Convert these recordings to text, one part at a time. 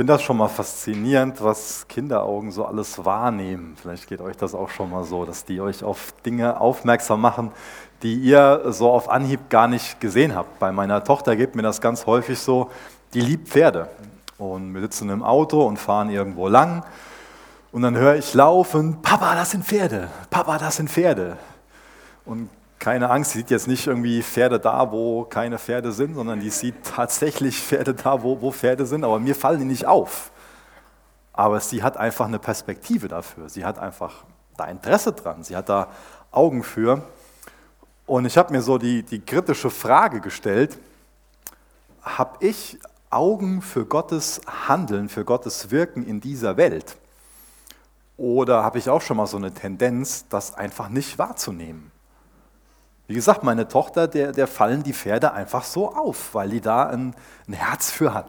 finde das schon mal faszinierend, was Kinderaugen so alles wahrnehmen. Vielleicht geht euch das auch schon mal so, dass die euch auf Dinge aufmerksam machen, die ihr so auf Anhieb gar nicht gesehen habt. Bei meiner Tochter geht mir das ganz häufig so, die liebt Pferde. Und wir sitzen im Auto und fahren irgendwo lang. Und dann höre ich laufen, Papa, das sind Pferde, Papa, das sind Pferde. Und keine Angst, sie sieht jetzt nicht irgendwie Pferde da, wo keine Pferde sind, sondern die sieht tatsächlich Pferde da, wo, wo Pferde sind, aber mir fallen die nicht auf. Aber sie hat einfach eine Perspektive dafür. Sie hat einfach da Interesse dran. Sie hat da Augen für. Und ich habe mir so die, die kritische Frage gestellt, habe ich Augen für Gottes Handeln, für Gottes Wirken in dieser Welt? Oder habe ich auch schon mal so eine Tendenz, das einfach nicht wahrzunehmen? Wie gesagt, meine Tochter, der, der fallen die Pferde einfach so auf, weil die da ein, ein Herz für hat.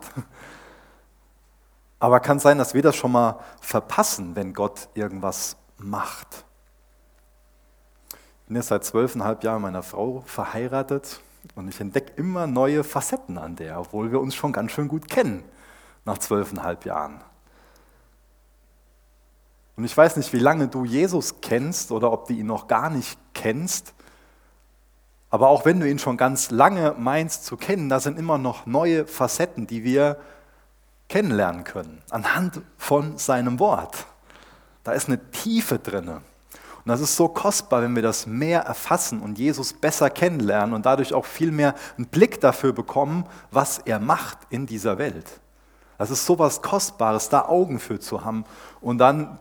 Aber kann sein, dass wir das schon mal verpassen, wenn Gott irgendwas macht. Ich bin jetzt seit zwölfeinhalb Jahren meiner Frau verheiratet und ich entdecke immer neue Facetten an der, obwohl wir uns schon ganz schön gut kennen nach zwölfeinhalb Jahren. Und ich weiß nicht, wie lange du Jesus kennst oder ob du ihn noch gar nicht kennst. Aber auch wenn du ihn schon ganz lange meinst zu kennen, da sind immer noch neue Facetten, die wir kennenlernen können, anhand von seinem Wort. Da ist eine Tiefe drin. Und das ist so kostbar, wenn wir das mehr erfassen und Jesus besser kennenlernen und dadurch auch viel mehr einen Blick dafür bekommen, was er macht in dieser Welt. Das ist so was Kostbares, da Augen für zu haben und dann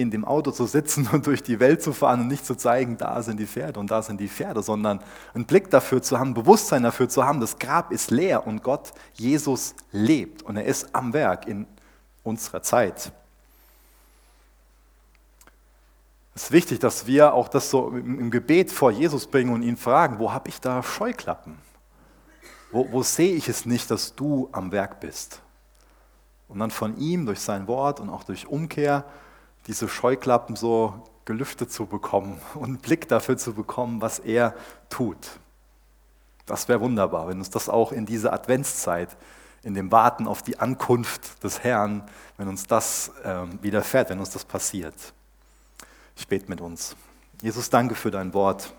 in dem Auto zu sitzen und durch die Welt zu fahren und nicht zu zeigen, da sind die Pferde und da sind die Pferde, sondern einen Blick dafür zu haben, Bewusstsein dafür zu haben, das Grab ist leer und Gott, Jesus, lebt und er ist am Werk in unserer Zeit. Es ist wichtig, dass wir auch das so im Gebet vor Jesus bringen und ihn fragen, wo habe ich da Scheuklappen? Wo, wo sehe ich es nicht, dass du am Werk bist? Und dann von ihm durch sein Wort und auch durch Umkehr diese Scheuklappen so gelüftet zu bekommen und einen Blick dafür zu bekommen, was er tut. Das wäre wunderbar, wenn uns das auch in dieser Adventszeit, in dem Warten auf die Ankunft des Herrn, wenn uns das ähm, widerfährt, wenn uns das passiert. Ich bete mit uns. Jesus, danke für dein Wort.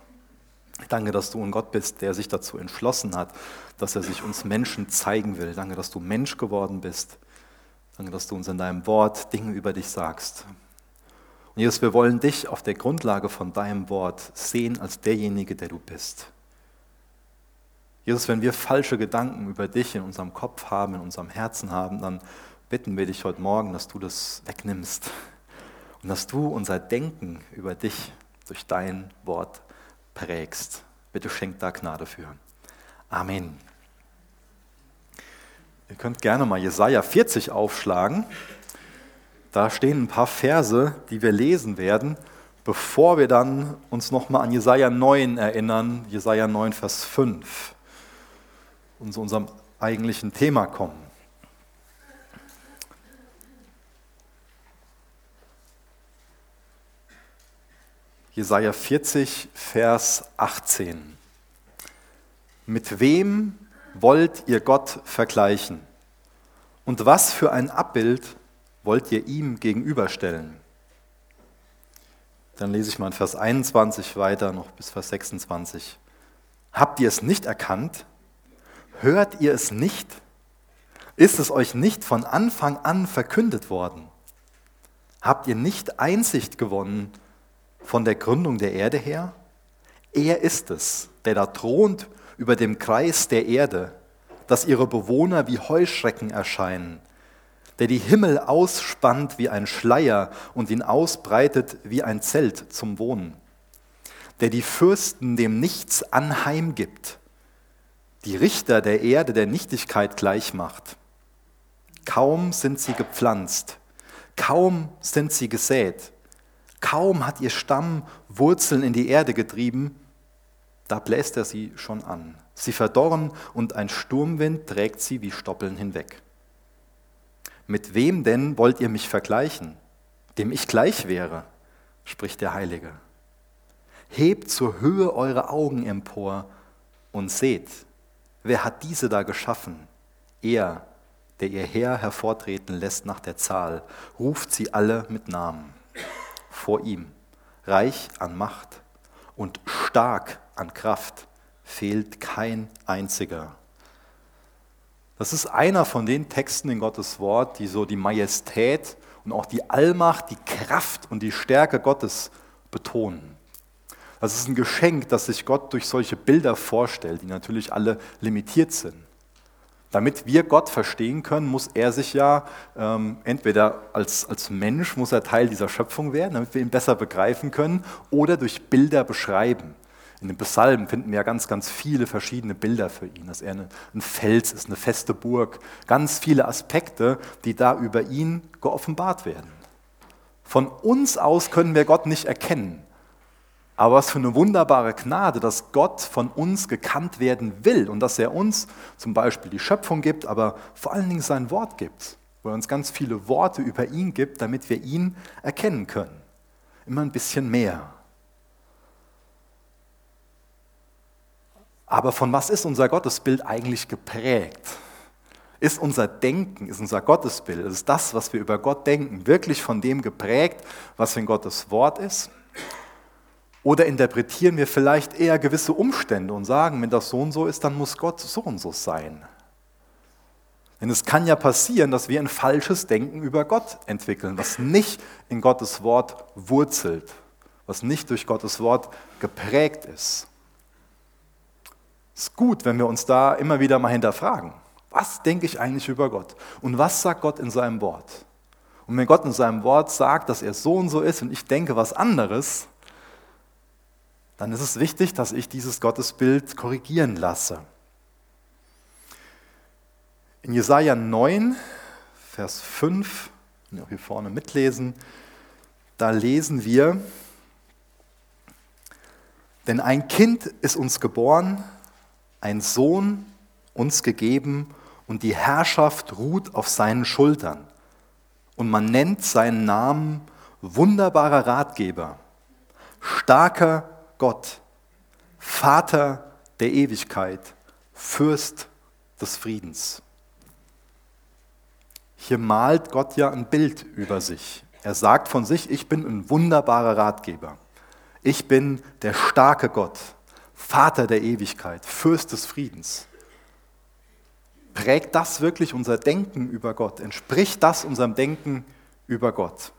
Danke, dass du ein Gott bist, der sich dazu entschlossen hat, dass er sich uns Menschen zeigen will. Danke, dass du Mensch geworden bist. Danke, dass du uns in deinem Wort Dinge über dich sagst. Und Jesus, wir wollen dich auf der Grundlage von deinem Wort sehen als derjenige, der du bist. Jesus, wenn wir falsche Gedanken über dich in unserem Kopf haben, in unserem Herzen haben, dann bitten wir dich heute Morgen, dass du das wegnimmst und dass du unser Denken über dich durch dein Wort prägst. Bitte schenk da Gnade für. Amen. Ihr könnt gerne mal Jesaja 40 aufschlagen. Da stehen ein paar Verse, die wir lesen werden, bevor wir dann uns nochmal an Jesaja 9 erinnern, Jesaja 9, Vers 5, und zu unserem eigentlichen Thema kommen. Jesaja 40, Vers 18. Mit wem wollt ihr Gott vergleichen? Und was für ein Abbild wollt ihr ihm gegenüberstellen? Dann lese ich mal in Vers 21 weiter, noch bis Vers 26. Habt ihr es nicht erkannt? Hört ihr es nicht? Ist es euch nicht von Anfang an verkündet worden? Habt ihr nicht Einsicht gewonnen von der Gründung der Erde her? Er ist es, der da thront über dem Kreis der Erde, dass ihre Bewohner wie Heuschrecken erscheinen der die Himmel ausspannt wie ein Schleier und ihn ausbreitet wie ein Zelt zum Wohnen, der die Fürsten dem Nichts anheim gibt, die Richter der Erde der Nichtigkeit gleichmacht. Kaum sind sie gepflanzt, kaum sind sie gesät, kaum hat ihr Stamm Wurzeln in die Erde getrieben, da bläst er sie schon an. Sie verdorren und ein Sturmwind trägt sie wie Stoppeln hinweg. Mit wem denn wollt ihr mich vergleichen, dem ich gleich wäre, spricht der Heilige. Hebt zur Höhe eure Augen empor und seht, wer hat diese da geschaffen? Er, der ihr Heer hervortreten lässt nach der Zahl, ruft sie alle mit Namen vor ihm, reich an Macht und stark an Kraft, fehlt kein einziger. Das ist einer von den Texten in Gottes Wort, die so die Majestät und auch die Allmacht, die Kraft und die Stärke Gottes betonen. Das ist ein Geschenk, das sich Gott durch solche Bilder vorstellt, die natürlich alle limitiert sind. Damit wir Gott verstehen können, muss er sich ja ähm, entweder als, als Mensch, muss er Teil dieser Schöpfung werden, damit wir ihn besser begreifen können, oder durch Bilder beschreiben. In den Psalmen finden wir ja ganz, ganz viele verschiedene Bilder für ihn, dass er ein Fels ist, eine feste Burg, ganz viele Aspekte, die da über ihn geoffenbart werden. Von uns aus können wir Gott nicht erkennen. Aber was für eine wunderbare Gnade, dass Gott von uns gekannt werden will und dass er uns zum Beispiel die Schöpfung gibt, aber vor allen Dingen sein Wort gibt, wo er uns ganz viele Worte über ihn gibt, damit wir ihn erkennen können. Immer ein bisschen mehr. Aber von was ist unser Gottesbild eigentlich geprägt? Ist unser Denken, ist unser Gottesbild, ist das, was wir über Gott denken, wirklich von dem geprägt, was in Gottes Wort ist? Oder interpretieren wir vielleicht eher gewisse Umstände und sagen, wenn das so und so ist, dann muss Gott so und so sein? Denn es kann ja passieren, dass wir ein falsches Denken über Gott entwickeln, was nicht in Gottes Wort wurzelt, was nicht durch Gottes Wort geprägt ist. Es ist gut, wenn wir uns da immer wieder mal hinterfragen. Was denke ich eigentlich über Gott? Und was sagt Gott in seinem Wort? Und wenn Gott in seinem Wort sagt, dass er so und so ist und ich denke was anderes, dann ist es wichtig, dass ich dieses Gottesbild korrigieren lasse. In Jesaja 9, Vers 5, auch hier vorne mitlesen, da lesen wir, denn ein Kind ist uns geboren, ein Sohn uns gegeben und die Herrschaft ruht auf seinen Schultern. Und man nennt seinen Namen wunderbarer Ratgeber, starker Gott, Vater der Ewigkeit, Fürst des Friedens. Hier malt Gott ja ein Bild über sich. Er sagt von sich, ich bin ein wunderbarer Ratgeber. Ich bin der starke Gott, Vater der Ewigkeit, Fürst des Friedens. Prägt das wirklich unser Denken über Gott? Entspricht das unserem Denken über Gott?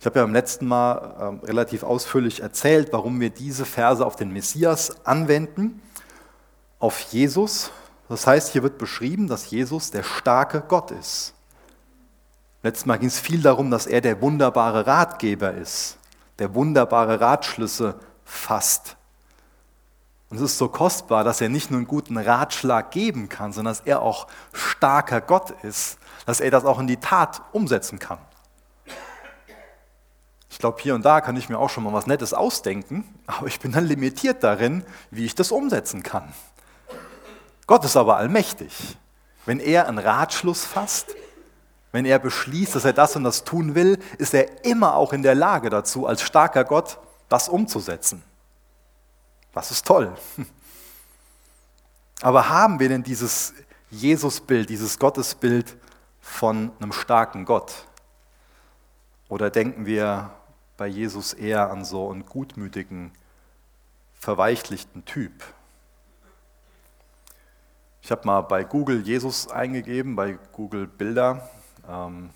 Ich habe ja beim letzten Mal äh, relativ ausführlich erzählt, warum wir diese Verse auf den Messias anwenden, auf Jesus. Das heißt, hier wird beschrieben, dass Jesus der starke Gott ist. Letztes Mal ging es viel darum, dass er der wunderbare Ratgeber ist, der wunderbare Ratschlüsse fasst. Und es ist so kostbar, dass er nicht nur einen guten Ratschlag geben kann, sondern dass er auch starker Gott ist, dass er das auch in die Tat umsetzen kann. Ich glaube, hier und da kann ich mir auch schon mal was Nettes ausdenken, aber ich bin dann limitiert darin, wie ich das umsetzen kann. Gott ist aber allmächtig. Wenn er einen Ratschluss fasst, wenn er beschließt, dass er das und das tun will, ist er immer auch in der Lage dazu, als starker Gott das umzusetzen. Das ist toll. Aber haben wir denn dieses Jesusbild, dieses Gottesbild von einem starken Gott? Oder denken wir bei Jesus eher an so einen gutmütigen, verweichlichten Typ? Ich habe mal bei Google Jesus eingegeben, bei Google Bilder. Ähm,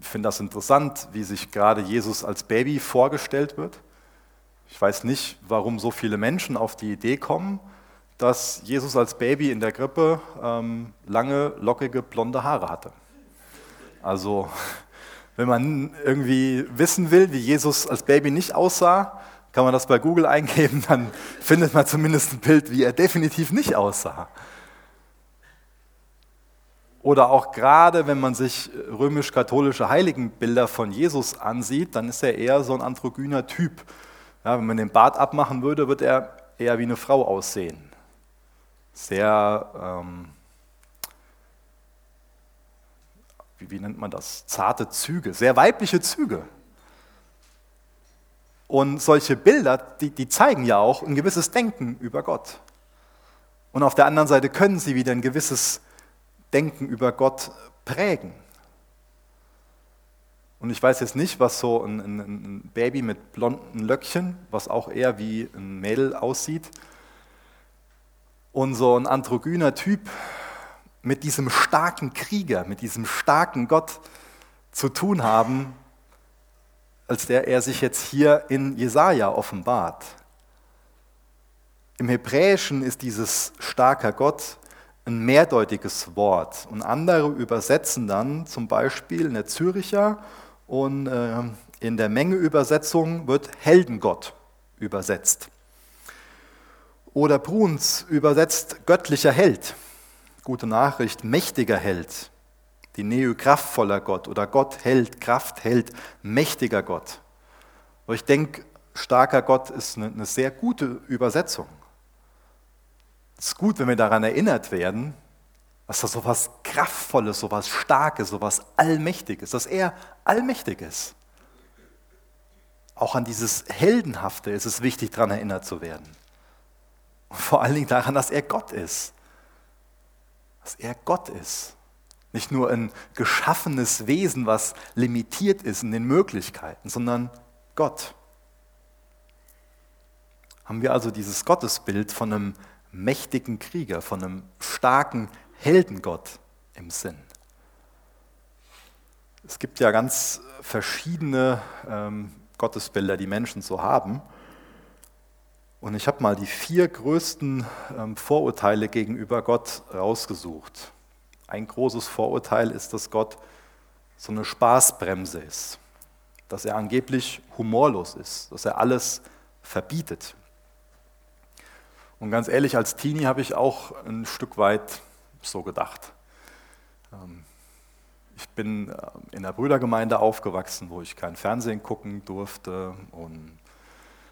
finde das interessant, wie sich gerade Jesus als Baby vorgestellt wird. Ich weiß nicht, warum so viele Menschen auf die Idee kommen, dass Jesus als Baby in der Krippe ähm, lange, lockige, blonde Haare hatte. Also, wenn man irgendwie wissen will, wie Jesus als Baby nicht aussah, kann man das bei Google eingeben, dann findet man zumindest ein Bild, wie er definitiv nicht aussah. Oder auch gerade, wenn man sich römisch-katholische Heiligenbilder von Jesus ansieht, dann ist er eher so ein androgyner Typ. Ja, wenn man den Bart abmachen würde, wird er eher wie eine Frau aussehen. Sehr, ähm, wie, wie nennt man das? Zarte Züge, sehr weibliche Züge. Und solche Bilder, die, die zeigen ja auch ein gewisses Denken über Gott. Und auf der anderen Seite können sie wieder ein gewisses Denken über Gott prägen. Und ich weiß jetzt nicht, was so ein, ein, ein, Baby mit blonden Löckchen, was auch eher wie ein Mädel aussieht, und so ein androgyner Typ mit diesem starken Krieger, mit diesem starken Gott zu tun haben, als der er sich jetzt hier in Jesaja offenbart. Im Hebräischen ist dieses starker Gott ein mehrdeutiges Wort und andere übersetzen dann zum Beispiel in der Züricher und äh, in der Mengeübersetzung wird Heldengott übersetzt. Oder Bruns übersetzt göttlicher Held. Gute Nachricht, mächtiger Held. Die Neo kraftvoller Gott oder Gott Held, Kraft Held, mächtiger Gott. Aber ich denke, starker Gott ist eine, eine sehr gute Übersetzung. Es ist gut, wenn wir daran erinnert werden, dass da so etwas Kraftvolles, so etwas Starkes, so etwas Allmächtiges, dass er allmächtig ist. Auch an dieses Heldenhafte ist es wichtig, daran erinnert zu werden. Und vor allen Dingen daran, dass er Gott ist. Dass er Gott ist. Nicht nur ein geschaffenes Wesen, was limitiert ist in den Möglichkeiten, sondern Gott. Haben wir also dieses Gottesbild von einem mächtigen Krieger, von einem starken Heldengott im Sinn. Es gibt ja ganz verschiedene ähm, Gottesbilder, die Menschen so haben. Und ich habe mal die vier größten ähm, Vorurteile gegenüber Gott rausgesucht. Ein großes Vorurteil ist, dass Gott so eine Spaßbremse ist, dass er angeblich humorlos ist, dass er alles verbietet. Und ganz ehrlich, als Teenie habe ich auch ein Stück weit so gedacht. Ähm, ich bin äh, in der Brüdergemeinde aufgewachsen, wo ich kein Fernsehen gucken durfte und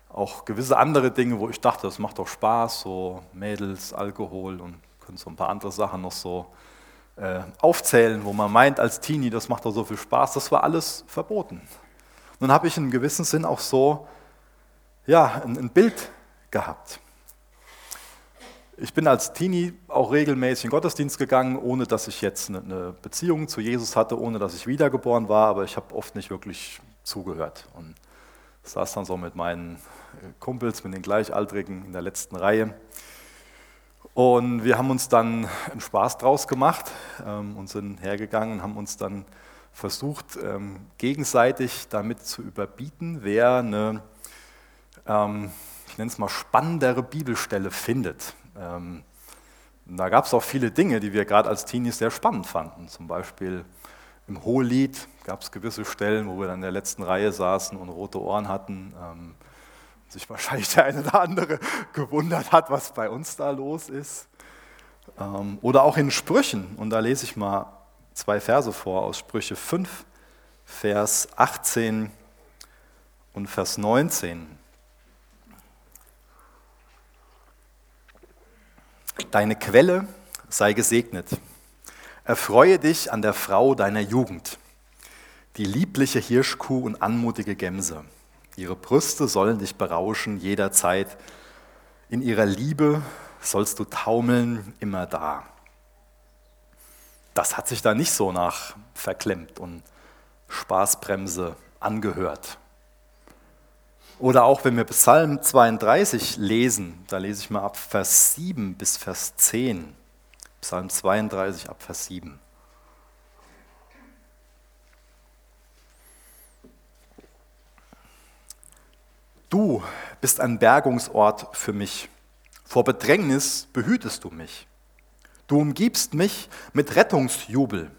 auch gewisse andere Dinge, wo ich dachte, das macht doch Spaß, so Mädels, Alkohol und können so ein paar andere Sachen noch so äh, aufzählen, wo man meint als Teenie, das macht doch so viel Spaß, das war alles verboten. Nun habe ich in gewissem Sinn auch so ja, ein, ein Bild gehabt. Ich bin als Teenie auch regelmäßig in Gottesdienst gegangen, ohne dass ich jetzt eine Beziehung zu Jesus hatte, ohne dass ich wiedergeboren war, aber ich habe oft nicht wirklich zugehört. Und saß dann so mit meinen Kumpels, mit den Gleichaltrigen in der letzten Reihe. Und wir haben uns dann einen Spaß draus gemacht ähm, und sind hergegangen und haben uns dann versucht, ähm, gegenseitig damit zu überbieten, wer eine, ähm, ich nenne es mal, spannendere Bibelstelle findet. Ähm, da gab es auch viele Dinge, die wir gerade als Teenies sehr spannend fanden. Zum Beispiel im Hohelied gab es gewisse Stellen, wo wir dann in der letzten Reihe saßen und rote Ohren hatten. Ähm, sich wahrscheinlich der eine oder andere gewundert hat, was bei uns da los ist. Ähm, oder auch in Sprüchen. Und da lese ich mal zwei Verse vor aus Sprüche 5, Vers 18 und Vers 19. Deine Quelle sei gesegnet. Erfreue dich an der Frau deiner Jugend, die liebliche Hirschkuh und anmutige Gemse. Ihre Brüste sollen dich berauschen jederzeit. In ihrer Liebe sollst du taumeln immer da. Das hat sich da nicht so nach verklemmt und Spaßbremse angehört. Oder auch wenn wir Psalm 32 lesen, da lese ich mal ab Vers 7 bis Vers 10. Psalm 32 ab Vers 7. Du bist ein Bergungsort für mich. Vor Bedrängnis behütest du mich. Du umgibst mich mit Rettungsjubel.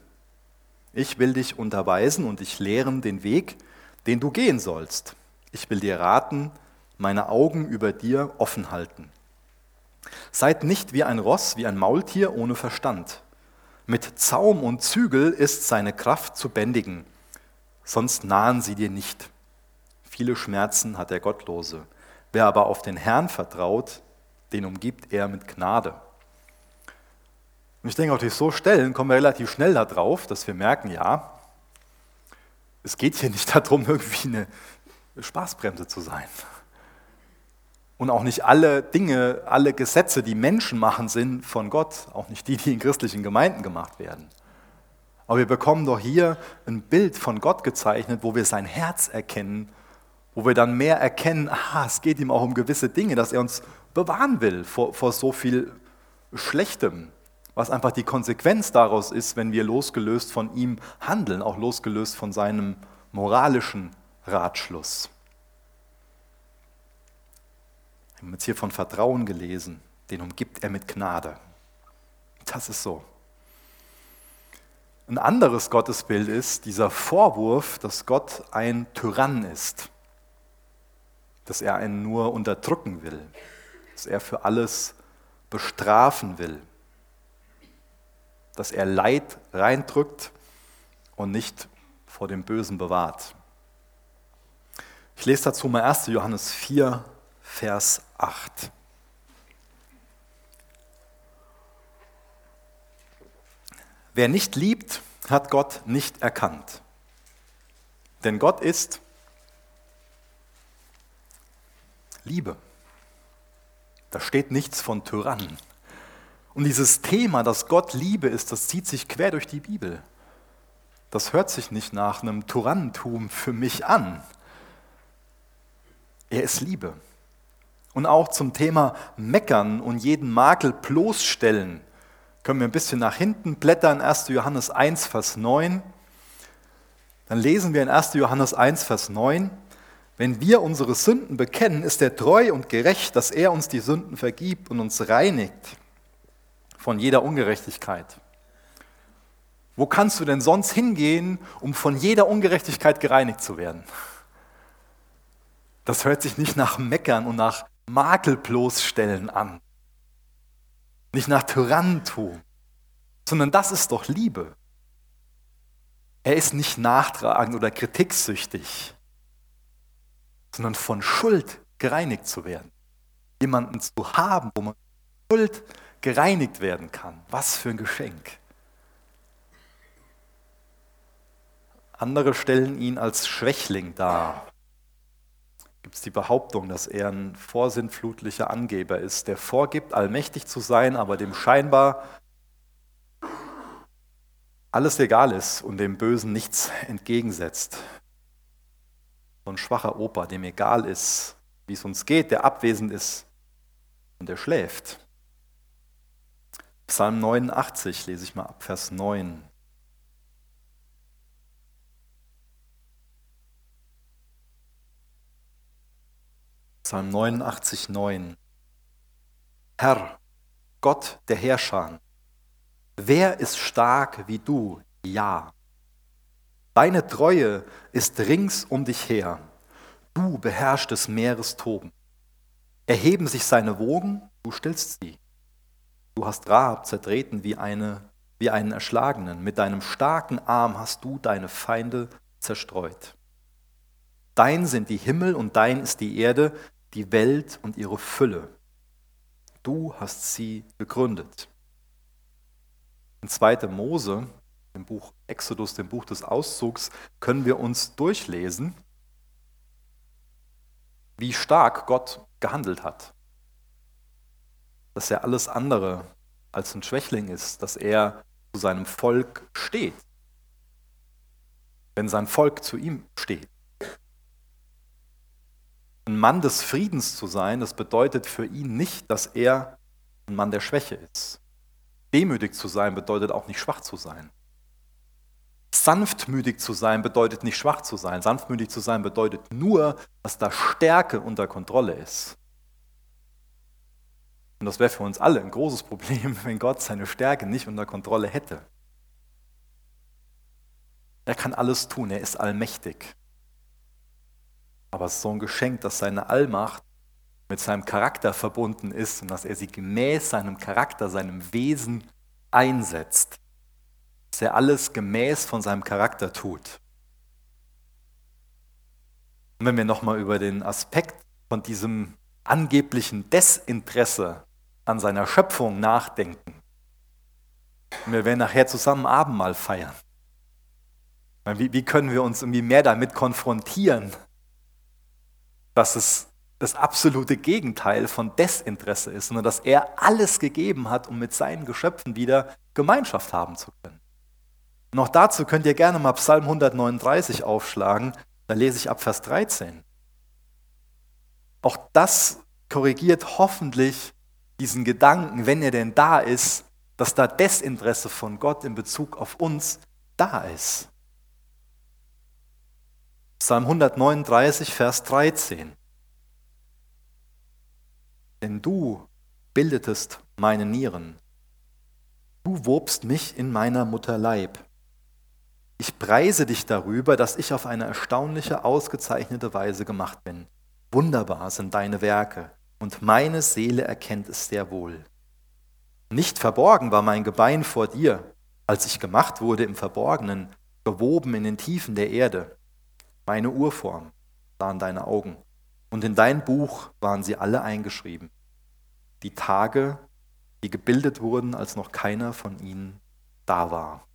Ich will dich unterweisen und dich lehren den Weg, den du gehen sollst. Ich will dir raten, meine Augen über dir offen halten. Seid nicht wie ein Ross, wie ein Maultier ohne Verstand. Mit Zaum und Zügel ist seine Kraft zu bändigen, sonst nahen sie dir nicht. Viele Schmerzen hat der Gottlose. Wer aber auf den Herrn vertraut, den umgibt er mit Gnade. Und ich denke, auf durch so Stellen kommen wir relativ schnell darauf, dass wir merken, ja, es geht hier nicht darum, irgendwie eine Spaßbremse zu sein. Und auch nicht alle Dinge, alle Gesetze, die Menschen machen, sind von Gott. Auch nicht die, die in christlichen Gemeinden gemacht werden. Aber wir bekommen doch hier ein Bild von Gott gezeichnet, wo wir sein Herz erkennen, wo wir dann mehr erkennen, aha, es geht ihm auch um gewisse Dinge, dass er uns bewahren will vor, vor so viel Schlechtem, was einfach die Konsequenz daraus ist, wenn wir losgelöst von ihm handeln, auch losgelöst von seinem moralischen Ratschluss. Wir haben jetzt hier von Vertrauen gelesen, den umgibt er mit Gnade. Das ist so. Ein anderes Gottesbild ist dieser Vorwurf, dass Gott ein Tyrann ist, dass er einen nur unterdrücken will, dass er für alles bestrafen will, dass er Leid reindrückt und nicht vor dem Bösen bewahrt. Ich lese dazu mal 1. Johannes 4, Vers 8. Wer nicht liebt, hat Gott nicht erkannt. Denn Gott ist Liebe. Da steht nichts von Tyrannen. Und dieses Thema, dass Gott Liebe ist, das zieht sich quer durch die Bibel. Das hört sich nicht nach einem Tyrannentum für mich an. Er ist Liebe. Und auch zum Thema Meckern und jeden Makel bloßstellen können wir ein bisschen nach hinten blättern, 1. Johannes 1, Vers 9. Dann lesen wir in 1. Johannes 1, Vers 9, wenn wir unsere Sünden bekennen, ist er treu und gerecht, dass er uns die Sünden vergibt und uns reinigt von jeder Ungerechtigkeit. Wo kannst du denn sonst hingehen, um von jeder Ungerechtigkeit gereinigt zu werden? Das hört sich nicht nach Meckern und nach Makel bloßstellen an. Nicht nach Tyrannentum, sondern das ist doch Liebe. Er ist nicht nachtragend oder kritiksüchtig, sondern von Schuld gereinigt zu werden. Jemanden zu haben, wo man Schuld gereinigt werden kann. Was für ein Geschenk. Andere stellen ihn als Schwächling dar gibt es die Behauptung, dass er ein vorsinnflutlicher Angeber ist, der vorgibt, allmächtig zu sein, aber dem scheinbar alles egal ist und dem Bösen nichts entgegensetzt. So ein schwacher Opa, dem egal ist, wie es uns geht, der abwesend ist und der schläft. Psalm 89 lese ich mal ab, Vers 9. Psalm 89, 9. Herr, Gott der Herrscher, wer ist stark wie du? Ja. Deine Treue ist rings um dich her. Du beherrschst des Meeres Toben. Erheben sich seine Wogen, du stillst sie. Du hast Rahab zertreten wie, eine, wie einen Erschlagenen. Mit deinem starken Arm hast du deine Feinde zerstreut. Dein sind die Himmel und dein ist die Erde, die Welt und ihre Fülle. Du hast sie gegründet. In 2. Mose, im Buch Exodus, dem Buch des Auszugs, können wir uns durchlesen, wie stark Gott gehandelt hat. Dass er alles andere als ein Schwächling ist, dass er zu seinem Volk steht, wenn sein Volk zu ihm steht. Ein Mann des Friedens zu sein, das bedeutet für ihn nicht, dass er ein Mann der Schwäche ist. Demütig zu sein bedeutet auch nicht schwach zu sein. Sanftmütig zu sein bedeutet nicht schwach zu sein. Sanftmütig zu sein bedeutet nur, dass da Stärke unter Kontrolle ist. Und das wäre für uns alle ein großes Problem, wenn Gott seine Stärke nicht unter Kontrolle hätte. Er kann alles tun, er ist allmächtig. Aber es ist so ein Geschenk, dass seine Allmacht mit seinem Charakter verbunden ist und dass er sie gemäß seinem Charakter, seinem Wesen einsetzt. Dass er alles gemäß von seinem Charakter tut. Und wenn wir nochmal über den Aspekt von diesem angeblichen Desinteresse an seiner Schöpfung nachdenken, wir werden nachher zusammen Abendmahl feiern. Wie können wir uns irgendwie mehr damit konfrontieren, dass es das absolute Gegenteil von Desinteresse ist, sondern dass er alles gegeben hat, um mit seinen Geschöpfen wieder Gemeinschaft haben zu können. Auch dazu könnt ihr gerne mal Psalm 139 aufschlagen, da lese ich ab Vers 13. Auch das korrigiert hoffentlich diesen Gedanken, wenn er denn da ist, dass da Desinteresse von Gott in Bezug auf uns da ist. Psalm 139, Vers 13. Denn du bildetest meine Nieren. Du wobst mich in meiner Mutter Leib. Ich preise dich darüber, dass ich auf eine erstaunliche, ausgezeichnete Weise gemacht bin. Wunderbar sind deine Werke, und meine Seele erkennt es sehr wohl. Nicht verborgen war mein Gebein vor dir, als ich gemacht wurde im Verborgenen, gewoben in den Tiefen der Erde. Meine Urform waren deine Augen, und in dein Buch waren sie alle eingeschrieben. Die Tage, die gebildet wurden, als noch keiner von ihnen da war.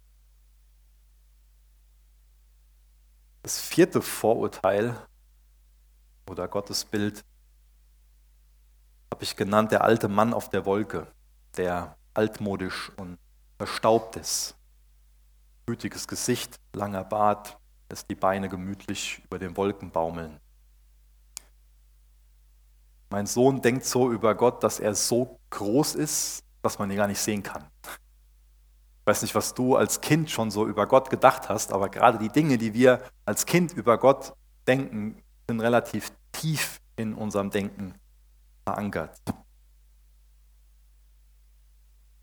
Das vierte Vorurteil oder Gottesbild habe ich genannt, der alte Mann auf der Wolke, der altmodisch und verstaubt ist. Gütiges Gesicht, langer Bart, lässt die Beine gemütlich über den Wolken baumeln. Mein Sohn denkt so über Gott, dass er so groß ist, dass man ihn gar nicht sehen kann. Ich weiß nicht, was du als Kind schon so über Gott gedacht hast, aber gerade die Dinge, die wir als Kind über Gott denken, sind relativ tief in unserem Denken verankert.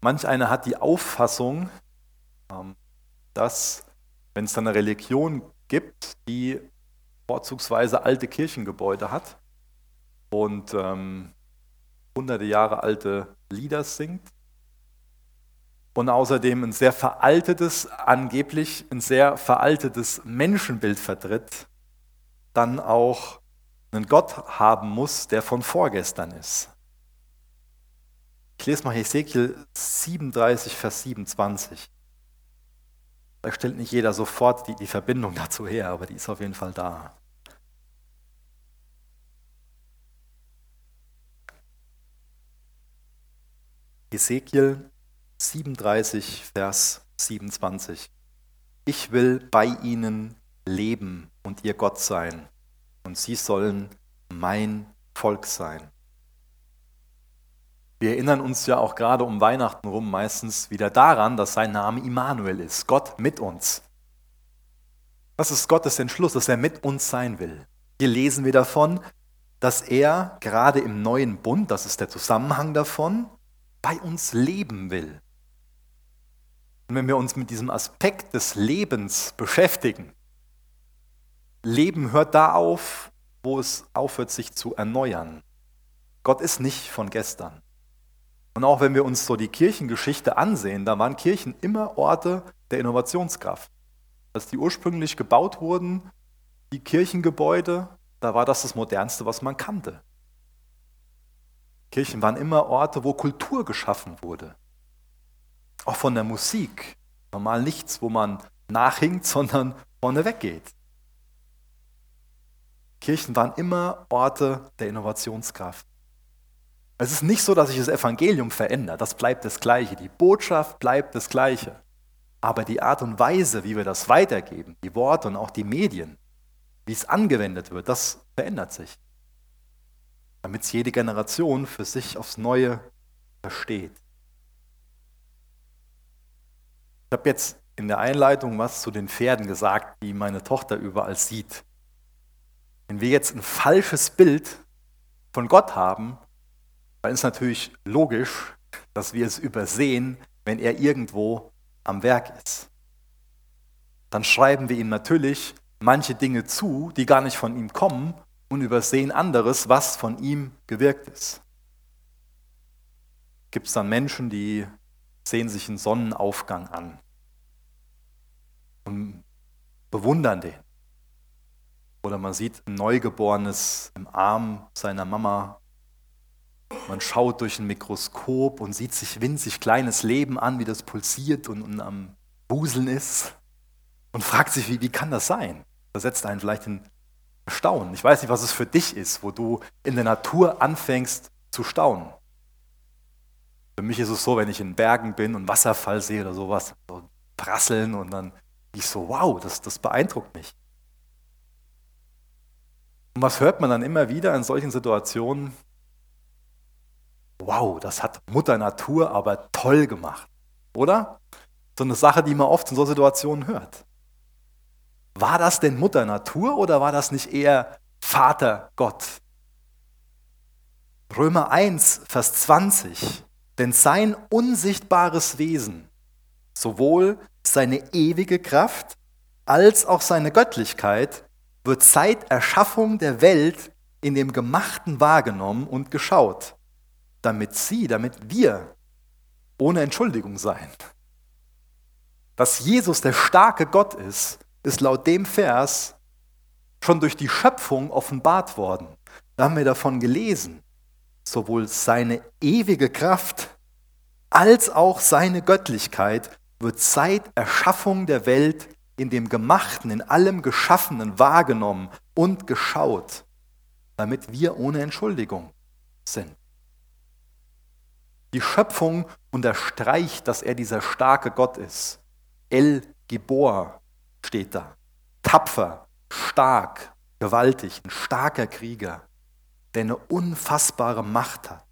Manch einer hat die Auffassung, ähm, dass wenn es dann eine Religion gibt, die vorzugsweise alte Kirchengebäude hat und ähm, hunderte Jahre alte Lieder singt, und außerdem ein sehr veraltetes, angeblich ein sehr veraltetes Menschenbild vertritt, dann auch einen Gott haben muss, der von vorgestern ist. Ich lese mal Hesekiel 37, Vers 27. Da stellt nicht jeder sofort die, die Verbindung dazu her, aber die ist auf jeden Fall da. Hesekiel 37, Vers 27. Ich will bei ihnen leben und ihr Gott sein, und sie sollen mein Volk sein. Wir erinnern uns ja auch gerade um Weihnachten rum meistens wieder daran, dass sein Name Immanuel ist, Gott mit uns. Das ist Gottes Entschluss, dass er mit uns sein will. Hier lesen wir davon, dass er gerade im neuen Bund, das ist der Zusammenhang davon, bei uns leben will. Und wenn wir uns mit diesem Aspekt des Lebens beschäftigen, Leben hört da auf, wo es aufhört, sich zu erneuern. Gott ist nicht von gestern. Und auch wenn wir uns so die Kirchengeschichte ansehen, da waren Kirchen immer Orte der Innovationskraft. Als die ursprünglich gebaut wurden, die Kirchengebäude, da war das das Modernste, was man kannte. Kirchen waren immer Orte, wo Kultur geschaffen wurde. Auch von der Musik. Normal nichts, wo man nachhinkt, sondern vorne weggeht. Kirchen waren immer Orte der Innovationskraft. Es ist nicht so, dass sich das Evangelium verändert, das bleibt das Gleiche, die Botschaft bleibt das Gleiche. Aber die Art und Weise, wie wir das weitergeben, die Worte und auch die Medien, wie es angewendet wird, das verändert sich. Damit es jede Generation für sich aufs Neue versteht. Ich habe jetzt in der Einleitung was zu den Pferden gesagt, die meine Tochter überall sieht. Wenn wir jetzt ein falsches Bild von Gott haben, dann ist natürlich logisch, dass wir es übersehen, wenn er irgendwo am Werk ist. Dann schreiben wir ihm natürlich manche Dinge zu, die gar nicht von ihm kommen und übersehen anderes, was von ihm gewirkt ist. Gibt es dann Menschen, die sehen sich einen Sonnenaufgang an und bewundern den. Oder man sieht ein Neugeborenes im Arm seiner Mama. Man schaut durch ein Mikroskop und sieht sich winzig kleines Leben an, wie das pulsiert und, und am Buseln ist. Und fragt sich, wie, wie kann das sein? Versetzt einen vielleicht in staunen. Ich weiß nicht, was es für dich ist, wo du in der Natur anfängst zu staunen. Für mich ist es so, wenn ich in Bergen bin und Wasserfall sehe oder sowas, so prasseln und dann ich so, wow, das, das beeindruckt mich. Und was hört man dann immer wieder in solchen Situationen? Wow, das hat Mutter Natur aber toll gemacht, oder? So eine Sache, die man oft in so Situationen hört. War das denn Mutter Natur oder war das nicht eher Vater Gott? Römer 1, Vers 20. Denn sein unsichtbares Wesen, sowohl seine ewige Kraft als auch seine Göttlichkeit, wird seit Erschaffung der Welt in dem Gemachten wahrgenommen und geschaut, damit sie, damit wir ohne Entschuldigung seien. Dass Jesus der starke Gott ist, ist laut dem Vers schon durch die Schöpfung offenbart worden. Da haben wir davon gelesen. Sowohl seine ewige Kraft als auch seine Göttlichkeit wird seit Erschaffung der Welt in dem Gemachten, in allem Geschaffenen wahrgenommen und geschaut, damit wir ohne Entschuldigung sind. Die Schöpfung unterstreicht, dass er dieser starke Gott ist. El Gibor steht da. Tapfer, stark, gewaltig, ein starker Krieger, der eine unfassbare Macht hat.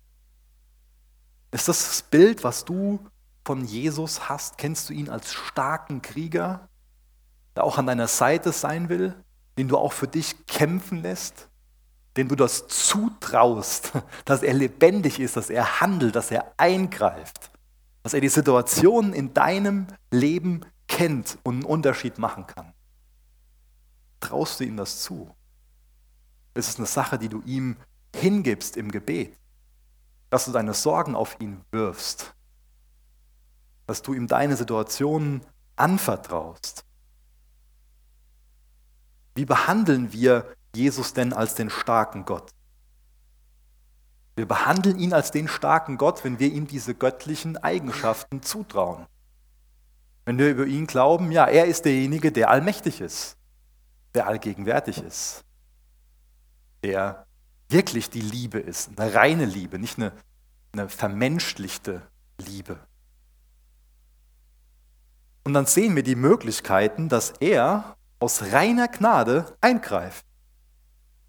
Ist das das Bild, was du von Jesus hast? Kennst du ihn als starken Krieger, der auch an deiner Seite sein will, den du auch für dich kämpfen lässt, den du das zutraust, dass er lebendig ist, dass er handelt, dass er eingreift, dass er die Situationen in deinem Leben kennt und einen Unterschied machen kann? Traust du ihm das zu? Es ist eine Sache, die du ihm hingibst im Gebet, dass du deine Sorgen auf ihn wirfst, dass du ihm deine Situationen anvertraust. Wie behandeln wir Jesus denn als den starken Gott? Wir behandeln ihn als den starken Gott, wenn wir ihm diese göttlichen Eigenschaften zutrauen. Wenn wir über ihn glauben, ja, er ist derjenige, der allmächtig ist, der allgegenwärtig ist, der wirklich die Liebe ist, eine reine Liebe, nicht eine, eine vermenschlichte Liebe. Und dann sehen wir die Möglichkeiten, dass er aus reiner Gnade eingreift.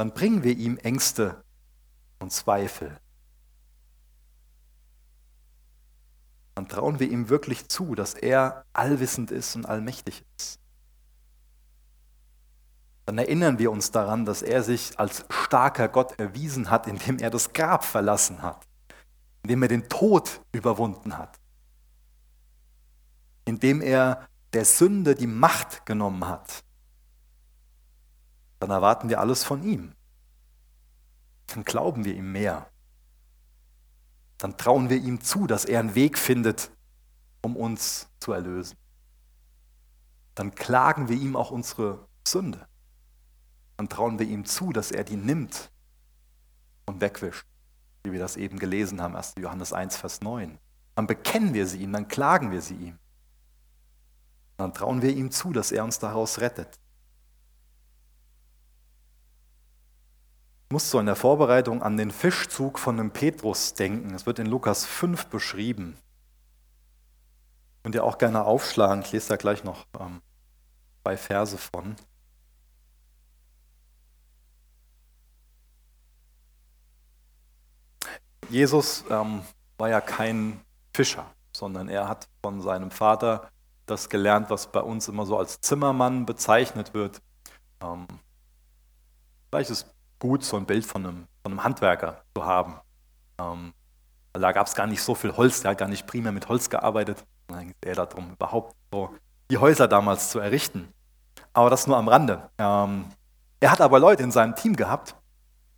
Dann bringen wir ihm Ängste und Zweifel. dann trauen wir ihm wirklich zu, dass er allwissend ist und allmächtig ist. Dann erinnern wir uns daran, dass er sich als starker Gott erwiesen hat, indem er das Grab verlassen hat, indem er den Tod überwunden hat, indem er der Sünde die Macht genommen hat. Dann erwarten wir alles von ihm. Dann glauben wir ihm mehr dann trauen wir ihm zu, dass er einen Weg findet, um uns zu erlösen. Dann klagen wir ihm auch unsere Sünde. Dann trauen wir ihm zu, dass er die nimmt und wegwischt, wie wir das eben gelesen haben, 1. Johannes 1, Vers 9. Dann bekennen wir sie ihm, dann klagen wir sie ihm. Dann trauen wir ihm zu, dass er uns daraus rettet. Muss so in der Vorbereitung an den Fischzug von einem Petrus denken. Es wird in Lukas 5 beschrieben. Könnt ihr auch gerne aufschlagen. Ich lese da gleich noch ähm, zwei Verse von. Jesus ähm, war ja kein Fischer, sondern er hat von seinem Vater das gelernt, was bei uns immer so als Zimmermann bezeichnet wird. Ähm, ist gut, so ein Bild von einem, von einem Handwerker zu haben. Ähm, da gab es gar nicht so viel Holz, der hat gar nicht primär mit Holz gearbeitet. Dann ging es eher darum, überhaupt so die Häuser damals zu errichten. Aber das nur am Rande. Ähm, er hat aber Leute in seinem Team gehabt,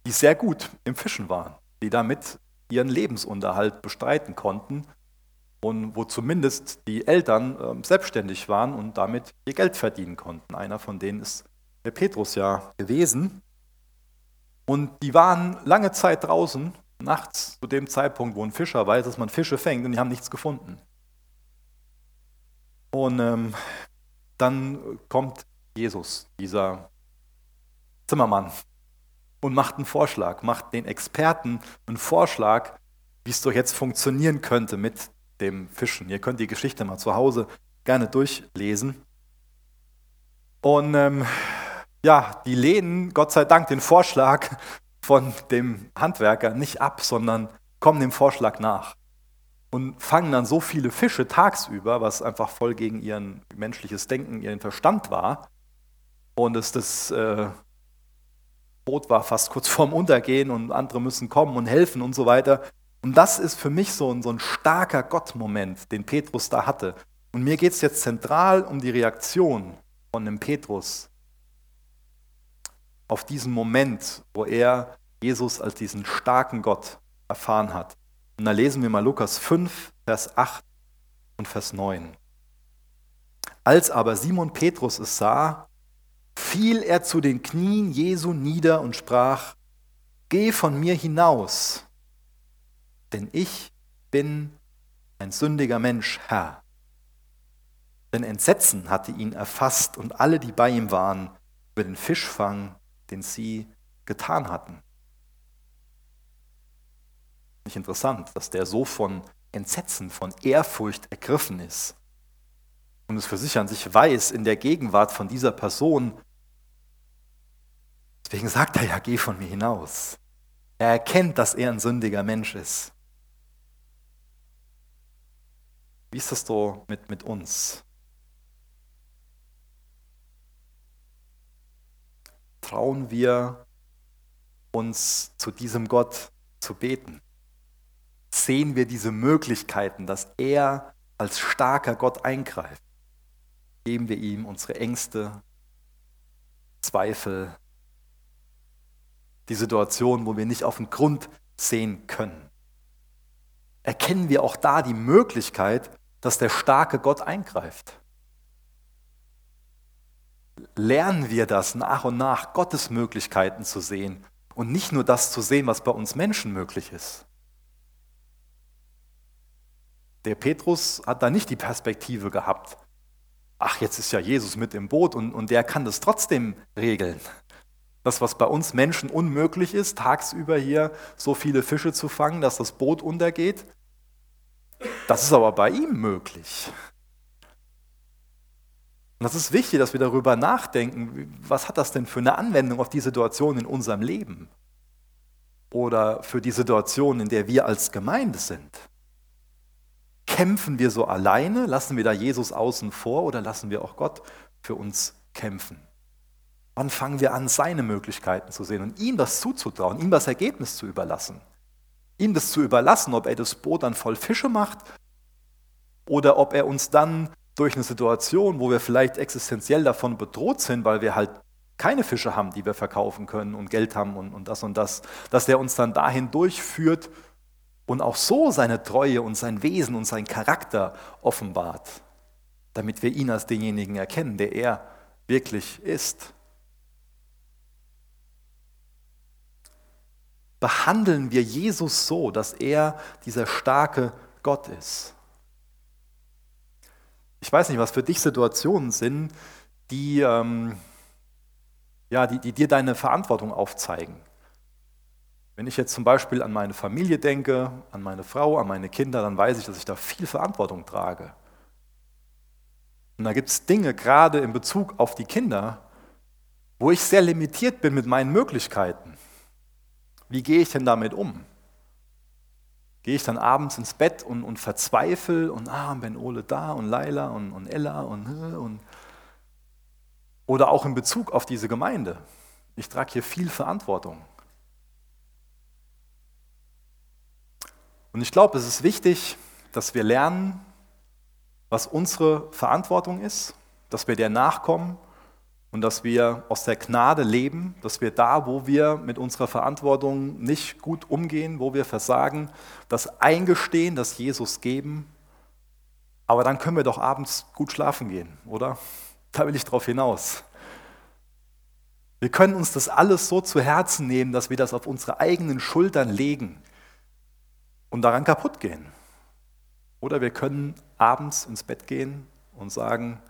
die sehr gut im Fischen waren, die damit ihren Lebensunterhalt bestreiten konnten und wo zumindest die Eltern äh, selbstständig waren und damit ihr Geld verdienen konnten. Einer von denen ist der Petrus ja gewesen. Und die waren lange Zeit draußen, nachts zu dem Zeitpunkt, wo ein Fischer weiß, dass man Fische fängt und die haben nichts gefunden. Und ähm, dann kommt Jesus, dieser Zimmermann und macht einen Vorschlag, macht den Experten einen Vorschlag, wie es doch jetzt funktionieren könnte mit dem Fischen. Ihr könnt die Geschichte mal zu Hause gerne durchlesen. Und ähm, ja, die lehnen Gott sei Dank den Vorschlag von dem Handwerker nicht ab, sondern kommen dem Vorschlag nach und fangen dann so viele Fische tagsüber, was einfach voll gegen ihr menschliches Denken, ihren Verstand war. Und es das äh, Boot war fast kurz vorm Untergehen und andere müssen kommen und helfen und so weiter. Und das ist für mich so ein, so ein starker Gott-Moment, den Petrus da hatte. Und mir geht es jetzt zentral um die Reaktion von dem Petrus auf diesen Moment, wo er Jesus als diesen starken Gott erfahren hat. Und da lesen wir mal Lukas 5, Vers 8 und Vers 9. Als aber Simon Petrus es sah, fiel er zu den Knien Jesu nieder und sprach, Geh von mir hinaus, denn ich bin ein sündiger Mensch, Herr. Denn Entsetzen hatte ihn erfasst und alle, die bei ihm waren, über den Fischfang, den sie getan hatten. Nicht interessant, dass der so von Entsetzen, von Ehrfurcht ergriffen ist und es für sich an sich weiß in der Gegenwart von dieser Person. Deswegen sagt er ja, geh von mir hinaus. Er erkennt, dass er ein sündiger Mensch ist. Wie ist das so mit, mit uns? Trauen wir uns zu diesem Gott zu beten? sehen wir diese Möglichkeiten, dass er als starker Gott eingreift. Geben wir ihm unsere Ängste, Zweifel, die Situation, wo wir nicht auf den Grund sehen können. Erkennen wir auch da die Möglichkeit, dass der starke Gott eingreift. Lernen wir das nach und nach, Gottes Möglichkeiten zu sehen und nicht nur das zu sehen, was bei uns Menschen möglich ist. Der Petrus hat da nicht die Perspektive gehabt, ach, jetzt ist ja Jesus mit im Boot und, und der kann das trotzdem regeln. Das, was bei uns Menschen unmöglich ist, tagsüber hier so viele Fische zu fangen, dass das Boot untergeht, das ist aber bei ihm möglich. Und das ist wichtig, dass wir darüber nachdenken, was hat das denn für eine Anwendung auf die Situation in unserem Leben? Oder für die Situation, in der wir als Gemeinde sind? Kämpfen wir so alleine? Lassen wir da Jesus außen vor oder lassen wir auch Gott für uns kämpfen? Wann fangen wir an, seine Möglichkeiten zu sehen und ihm das zuzutrauen, ihm das Ergebnis zu überlassen? Ihm das zu überlassen, ob er das Boot dann voll Fische macht oder ob er uns dann durch eine Situation, wo wir vielleicht existenziell davon bedroht sind, weil wir halt keine Fische haben, die wir verkaufen können und Geld haben und, und das und das, dass er uns dann dahin durchführt und auch so seine Treue und sein Wesen und sein Charakter offenbart, damit wir ihn als denjenigen erkennen, der er wirklich ist. Behandeln wir Jesus so, dass er dieser starke Gott ist. Ich weiß nicht, was für dich Situationen sind, die, ähm, ja, die, die dir deine Verantwortung aufzeigen. Wenn ich jetzt zum Beispiel an meine Familie denke, an meine Frau, an meine Kinder, dann weiß ich, dass ich da viel Verantwortung trage. Und da gibt es Dinge, gerade in Bezug auf die Kinder, wo ich sehr limitiert bin mit meinen Möglichkeiten. Wie gehe ich denn damit um? Gehe ich dann abends ins Bett und, und verzweifle und ah, Ben Ole da und Laila und, und Ella und, und oder auch in Bezug auf diese Gemeinde. Ich trage hier viel Verantwortung. Und ich glaube, es ist wichtig, dass wir lernen, was unsere Verantwortung ist, dass wir der nachkommen und dass wir aus der Gnade leben, dass wir da, wo wir mit unserer Verantwortung nicht gut umgehen, wo wir versagen, das eingestehen, das Jesus geben. Aber dann können wir doch abends gut schlafen gehen, oder? Da will ich drauf hinaus. Wir können uns das alles so zu Herzen nehmen, dass wir das auf unsere eigenen Schultern legen und daran kaputt gehen. Oder wir können abends ins Bett gehen und sagen,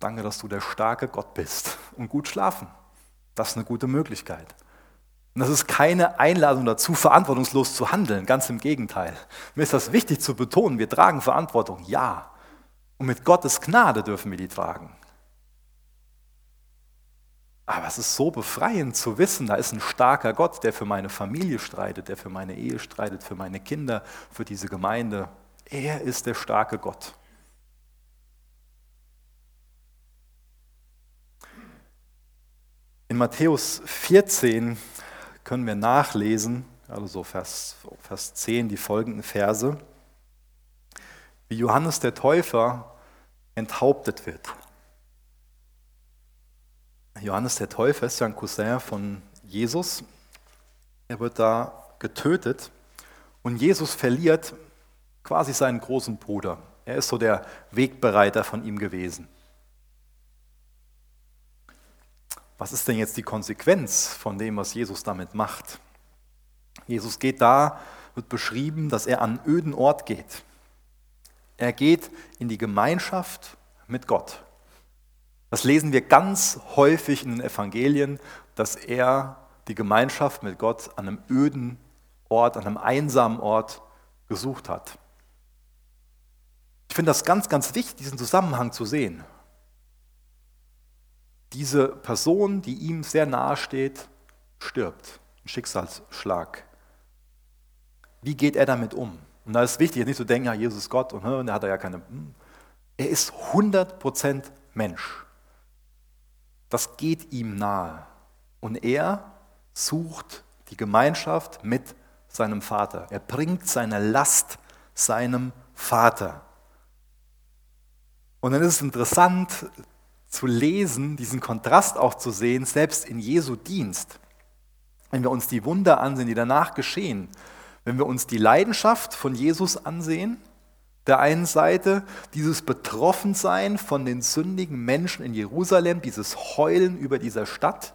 danke, dass du der starke Gott bist und gut schlafen. Das ist eine gute Möglichkeit. Und das ist keine Einladung dazu, verantwortungslos zu handeln, ganz im Gegenteil. Mir ist das wichtig zu betonen, wir tragen Verantwortung, ja. Und mit Gottes Gnade dürfen wir die tragen. Aber es ist so befreiend zu wissen, da ist ein starker Gott, der für meine Familie streitet, der für meine Ehe streitet, für meine Kinder, für diese Gemeinde. Er ist der starke Gott. In Matthäus 14 können wir nachlesen, also so Vers, Vers 10, die folgenden Verse, wie Johannes der Täufer enthauptet wird. Johannes der Täufer ist ja ein Cousin von Jesus. Er wird da getötet und Jesus verliert quasi seinen großen Bruder. Er ist so der Wegbereiter von ihm gewesen. Was ist denn jetzt die Konsequenz von dem, was Jesus damit macht? Jesus geht da, wird beschrieben, dass er an einen öden Ort geht. Er geht in die Gemeinschaft mit Gott. Das lesen wir ganz häufig in den Evangelien, dass er die Gemeinschaft mit Gott an einem öden Ort, an einem einsamen Ort gesucht hat. Ich finde das ganz, ganz wichtig, diesen Zusammenhang zu sehen diese Person, die ihm sehr nahe steht, stirbt. Ein Schicksalsschlag. Wie geht er damit um? Und da ist wichtig, nicht zu denken, ja, Jesus ist Gott und, und da hat ja keine. Hm. Er ist 100% Mensch. Das geht ihm nahe. Und er sucht die Gemeinschaft mit seinem Vater. Er bringt seine Last seinem Vater. Und dann ist es interessant, zu lesen, diesen Kontrast auch zu sehen, selbst in Jesu Dienst. Wenn wir uns die Wunder ansehen, die danach geschehen, wenn wir uns die Leidenschaft von Jesus ansehen, der einen Seite dieses Betroffensein von den sündigen Menschen in Jerusalem, dieses Heulen über dieser Stadt.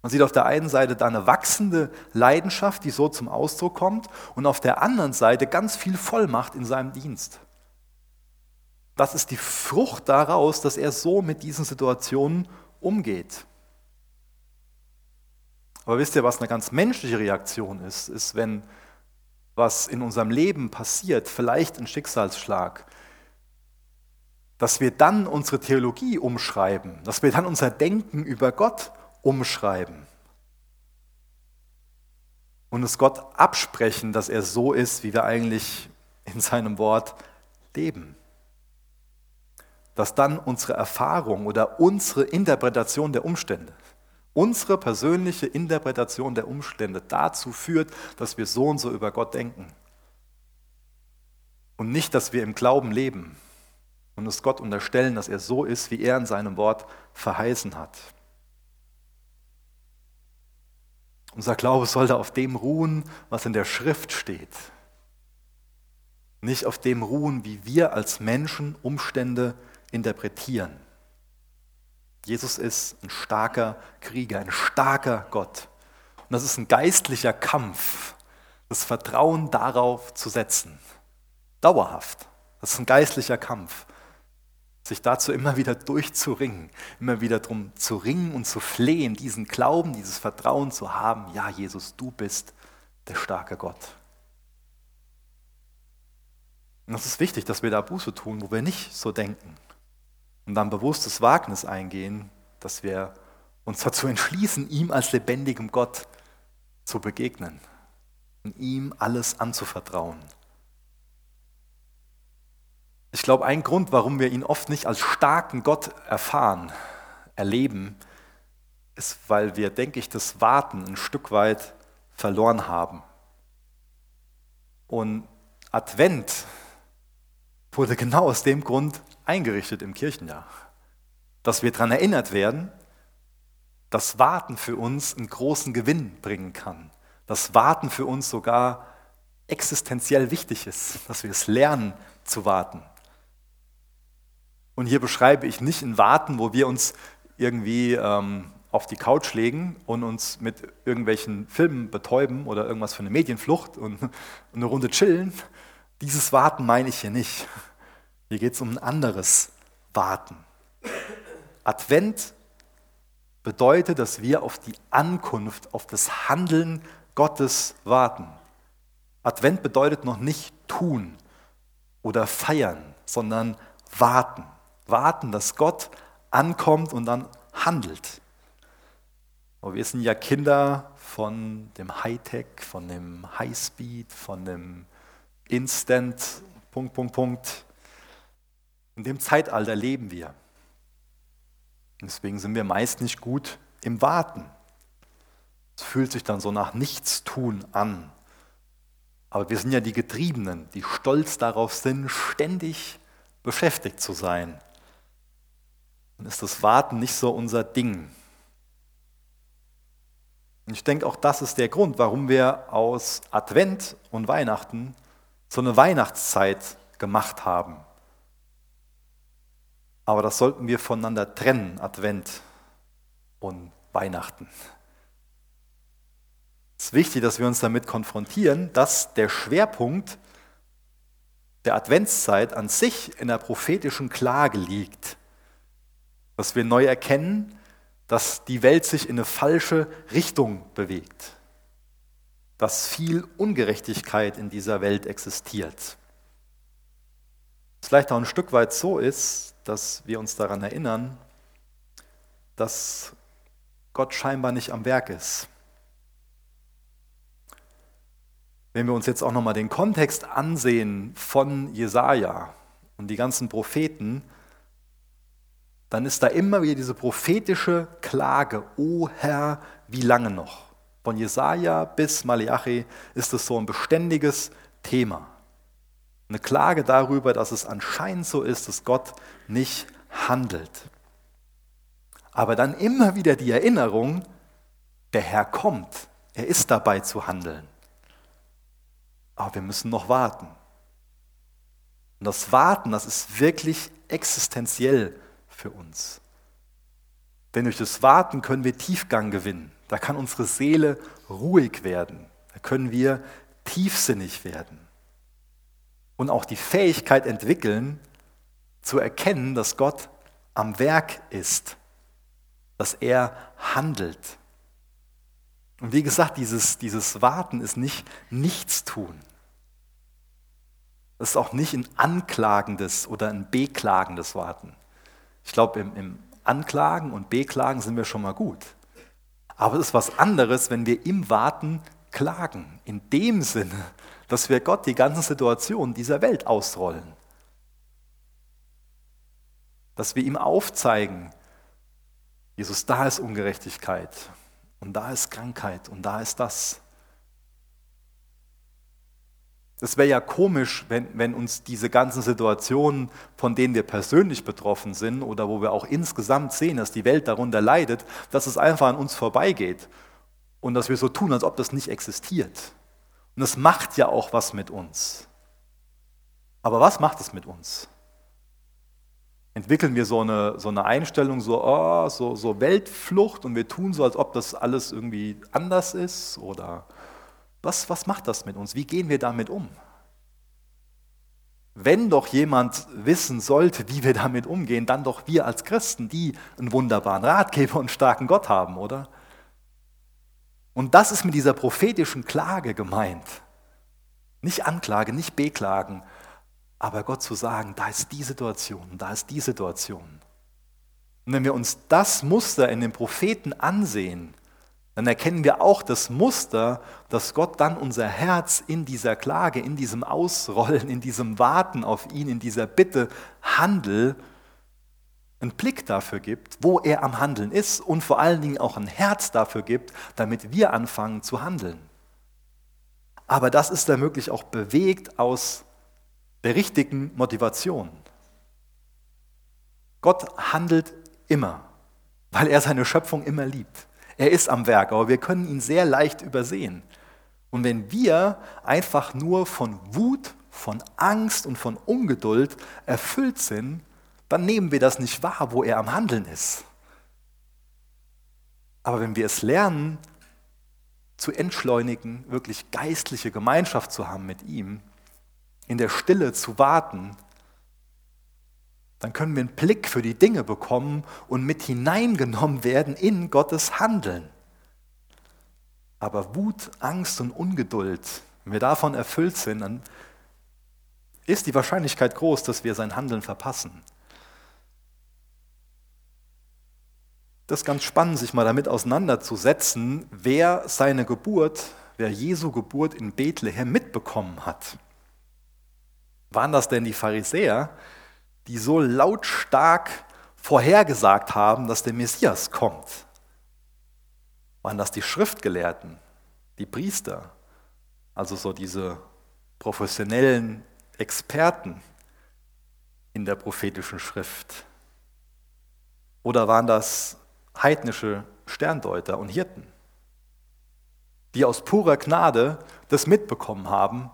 Man sieht auf der einen Seite da eine wachsende Leidenschaft, die so zum Ausdruck kommt, und auf der anderen Seite ganz viel Vollmacht in seinem Dienst. Das ist die Frucht daraus, dass er so mit diesen Situationen umgeht. Aber wisst ihr, was eine ganz menschliche Reaktion ist, ist, wenn was in unserem Leben passiert, vielleicht ein Schicksalsschlag, dass wir dann unsere Theologie umschreiben, dass wir dann unser Denken über Gott umschreiben und es Gott absprechen, dass er so ist, wie wir eigentlich in seinem Wort leben dass dann unsere Erfahrung oder unsere Interpretation der Umstände, unsere persönliche Interpretation der Umstände dazu führt, dass wir so und so über Gott denken. Und nicht, dass wir im Glauben leben und es Gott unterstellen, dass er so ist, wie er in seinem Wort verheißen hat. Unser Glaube sollte auf dem ruhen, was in der Schrift steht. Nicht auf dem ruhen, wie wir als Menschen Umstände interpretieren. Jesus ist ein starker Krieger, ein starker Gott. Und das ist ein geistlicher Kampf, das Vertrauen darauf zu setzen. Dauerhaft. Das ist ein geistlicher Kampf. Sich dazu immer wieder durchzuringen, immer wieder darum zu ringen und zu flehen, diesen Glauben, dieses Vertrauen zu haben. Ja, Jesus, du bist der starke Gott. Und das ist wichtig, dass wir da Buße tun, wo wir nicht so denken und dann bewusstes Wagnis eingehen, dass wir uns dazu entschließen, ihm als lebendigem Gott zu begegnen und ihm alles anzuvertrauen. Ich glaube, ein Grund, warum wir ihn oft nicht als starken Gott erfahren, erleben, ist, weil wir, denke ich, das Warten ein Stück weit verloren haben. Und Advent wurde genau aus dem Grund eingerichtet im Kirchenjahr. Dass wir daran erinnert werden, dass Warten für uns einen großen Gewinn bringen kann. Dass Warten für uns sogar existenziell wichtig ist, dass wir es lernen zu warten. Und hier beschreibe ich nicht ein Warten, wo wir uns irgendwie ähm, auf die Couch legen und uns mit irgendwelchen Filmen betäuben oder irgendwas für eine Medienflucht und eine Runde chillen. Dieses Warten meine ich hier nicht. Hier geht es um ein anderes Warten. Advent bedeutet, dass wir auf die Ankunft, auf das Handeln Gottes warten. Advent bedeutet noch nicht tun oder feiern, sondern warten. Warten, dass Gott ankommt und dann handelt. Aber wir sind ja Kinder von dem Hightech, von dem Highspeed, von dem Instant, Punkt, Punkt, Punkt. In dem Zeitalter leben wir. Deswegen sind wir meist nicht gut im Warten. Es fühlt sich dann so nach Nichtstun an. Aber wir sind ja die Getriebenen, die stolz darauf sind, ständig beschäftigt zu sein. Dann ist das Warten nicht so unser Ding. Und ich denke, auch das ist der Grund, warum wir aus Advent und Weihnachten so eine Weihnachtszeit gemacht haben. Aber das sollten wir voneinander trennen, Advent und Weihnachten. Es ist wichtig, dass wir uns damit konfrontieren, dass der Schwerpunkt der Adventszeit an sich in der prophetischen Klage liegt. Dass wir neu erkennen, dass die Welt sich in eine falsche Richtung bewegt. Dass viel Ungerechtigkeit in dieser Welt existiert. Es vielleicht auch ein Stück weit so ist, dass wir uns daran erinnern, dass Gott scheinbar nicht am Werk ist. Wenn wir uns jetzt auch nochmal den Kontext ansehen von Jesaja und die ganzen Propheten, dann ist da immer wieder diese prophetische Klage: O Herr, wie lange noch? Von Jesaja bis Malachi ist es so ein beständiges Thema. Eine Klage darüber, dass es anscheinend so ist, dass Gott nicht handelt. Aber dann immer wieder die Erinnerung, der Herr kommt, er ist dabei zu handeln. Aber wir müssen noch warten. Und das Warten, das ist wirklich existenziell für uns. Denn durch das Warten können wir Tiefgang gewinnen. Da kann unsere Seele ruhig werden. Da können wir tiefsinnig werden und auch die Fähigkeit entwickeln, zu erkennen, dass Gott am Werk ist, dass er handelt. Und wie gesagt, dieses, dieses Warten ist nicht Nichtstun. Es ist auch nicht ein anklagendes oder ein beklagendes Warten. Ich glaube, im, im Anklagen und Beklagen sind wir schon mal gut. Aber es ist was anderes, wenn wir im Warten klagen. In dem Sinne, dass wir Gott die ganzen Situationen dieser Welt ausrollen. Dass wir ihm aufzeigen, Jesus, da ist Ungerechtigkeit und da ist Krankheit und da ist das. Es wäre ja komisch, wenn, wenn uns diese ganzen Situationen, von denen wir persönlich betroffen sind oder wo wir auch insgesamt sehen, dass die Welt darunter leidet, dass es einfach an uns vorbeigeht und dass wir so tun, als ob das nicht existiert. Und es macht ja auch was mit uns. Aber was macht es mit uns? Entwickeln wir so eine, so eine Einstellung, so, oh, so, so Weltflucht und wir tun so, als ob das alles irgendwie anders ist? Oder was, was macht das mit uns? Wie gehen wir damit um? Wenn doch jemand wissen sollte, wie wir damit umgehen, dann doch wir als Christen, die einen wunderbaren Ratgeber und starken Gott haben, oder? Und das ist mit dieser prophetischen Klage gemeint. Nicht Anklage, nicht Beklagen, aber Gott zu sagen, da ist die Situation, da ist die Situation. Und wenn wir uns das Muster in den Propheten ansehen, dann erkennen wir auch das Muster, dass Gott dann unser Herz in dieser Klage, in diesem Ausrollen, in diesem Warten auf ihn, in dieser Bitte, handel, einen Blick dafür gibt, wo er am Handeln ist und vor allen Dingen auch ein Herz dafür gibt, damit wir anfangen zu handeln. Aber das ist wirklich auch bewegt aus der richtigen Motivation. Gott handelt immer, weil er seine Schöpfung immer liebt. Er ist am Werk, aber wir können ihn sehr leicht übersehen. Und wenn wir einfach nur von Wut, von Angst und von Ungeduld erfüllt sind, dann nehmen wir das nicht wahr, wo er am Handeln ist. Aber wenn wir es lernen, zu entschleunigen, wirklich geistliche Gemeinschaft zu haben mit ihm, in der Stille zu warten, dann können wir einen Blick für die Dinge bekommen und mit hineingenommen werden in Gottes Handeln. Aber Wut, Angst und Ungeduld, wenn wir davon erfüllt sind, dann ist die Wahrscheinlichkeit groß, dass wir sein Handeln verpassen. Das ist ganz spannend, sich mal damit auseinanderzusetzen, wer seine Geburt, wer Jesu Geburt in Bethlehem mitbekommen hat. Waren das denn die Pharisäer, die so lautstark vorhergesagt haben, dass der Messias kommt? Waren das die Schriftgelehrten, die Priester, also so diese professionellen Experten in der prophetischen Schrift? Oder waren das heidnische Sterndeuter und Hirten, die aus purer Gnade das mitbekommen haben,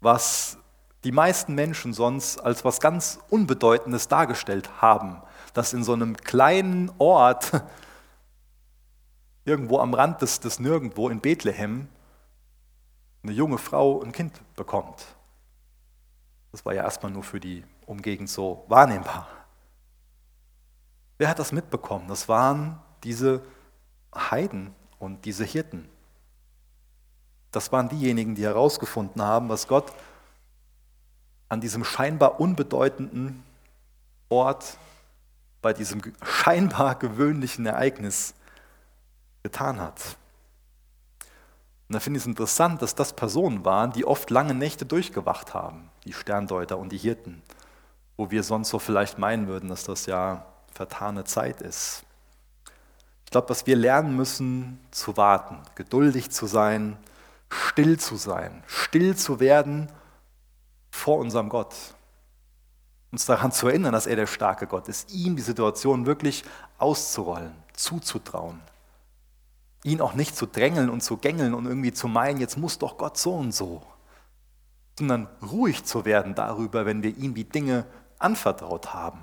was die meisten Menschen sonst als was ganz Unbedeutendes dargestellt haben, dass in so einem kleinen Ort, irgendwo am Rand des, des Nirgendwo in Bethlehem, eine junge Frau ein Kind bekommt. Das war ja erstmal nur für die Umgegend so wahrnehmbar. Wer hat das mitbekommen? Das waren diese Heiden und diese Hirten. Das waren diejenigen, die herausgefunden haben, was Gott an diesem scheinbar unbedeutenden Ort, bei diesem scheinbar gewöhnlichen Ereignis getan hat. Und da finde ich es interessant, dass das Personen waren, die oft lange Nächte durchgewacht haben, die Sterndeuter und die Hirten, wo wir sonst so vielleicht meinen würden, dass das ja vertane Zeit ist. Ich glaube, dass wir lernen müssen zu warten, geduldig zu sein, still zu sein, still zu werden vor unserem Gott. Uns daran zu erinnern, dass er der starke Gott ist, ihm die Situation wirklich auszurollen, zuzutrauen. Ihn auch nicht zu drängeln und zu gängeln und irgendwie zu meinen, jetzt muss doch Gott so und so, sondern ruhig zu werden darüber, wenn wir ihm die Dinge anvertraut haben,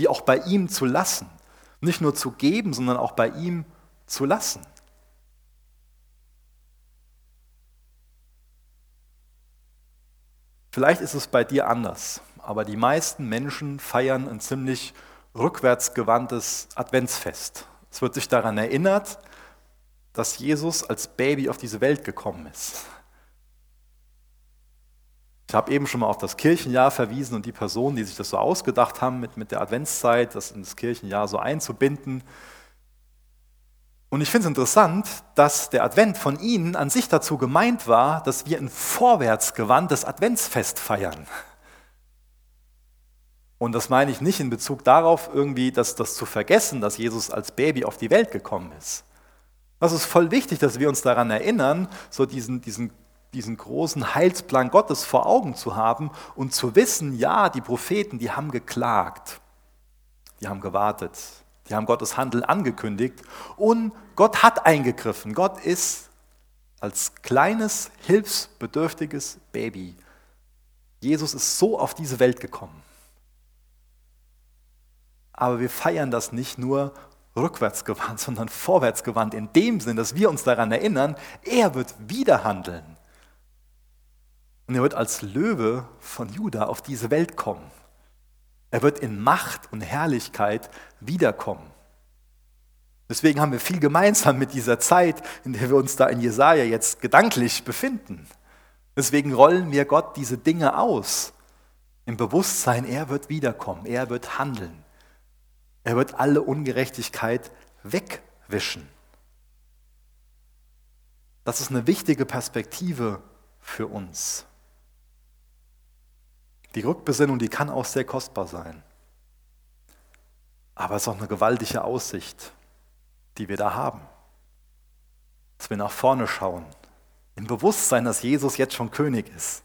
die auch bei ihm zu lassen, nicht nur zu geben, sondern auch bei ihm zu lassen. Vielleicht ist es bei dir anders, aber die meisten Menschen feiern ein ziemlich rückwärtsgewandtes Adventsfest. Es wird sich daran erinnert, dass Jesus als Baby auf diese Welt gekommen ist. Ich habe eben schon mal auf das Kirchenjahr verwiesen und die Personen, die sich das so ausgedacht haben, mit, mit der Adventszeit, das in das Kirchenjahr so einzubinden. Und ich finde es interessant, dass der Advent von Ihnen an sich dazu gemeint war, dass wir ein vorwärtsgewandtes Adventsfest feiern. Und das meine ich nicht in Bezug darauf, irgendwie das, das zu vergessen, dass Jesus als Baby auf die Welt gekommen ist. Das ist voll wichtig, dass wir uns daran erinnern, so diesen, diesen, diesen großen Heilsplan Gottes vor Augen zu haben und zu wissen, ja, die Propheten, die haben geklagt, die haben gewartet, die haben Gottes Handeln angekündigt und Gott hat eingegriffen. Gott ist als kleines, hilfsbedürftiges Baby. Jesus ist so auf diese Welt gekommen. Aber wir feiern das nicht nur rückwärtsgewandt, sondern vorwärtsgewandt in dem Sinn, dass wir uns daran erinnern, er wird wieder handeln. Und er wird als Löwe von Juda auf diese Welt kommen. Er wird in Macht und Herrlichkeit wiederkommen. Deswegen haben wir viel gemeinsam mit dieser Zeit, in der wir uns da in Jesaja jetzt gedanklich befinden. Deswegen rollen wir Gott diese Dinge aus. Im Bewusstsein, er wird wiederkommen, er wird handeln. Er wird alle Ungerechtigkeit wegwischen. Das ist eine wichtige Perspektive für uns. Die Rückbesinnung, die kann auch sehr kostbar sein. Aber es ist auch eine gewaltige Aussicht, die wir da haben. Dass wir nach vorne schauen, im Bewusstsein, dass Jesus jetzt schon König ist.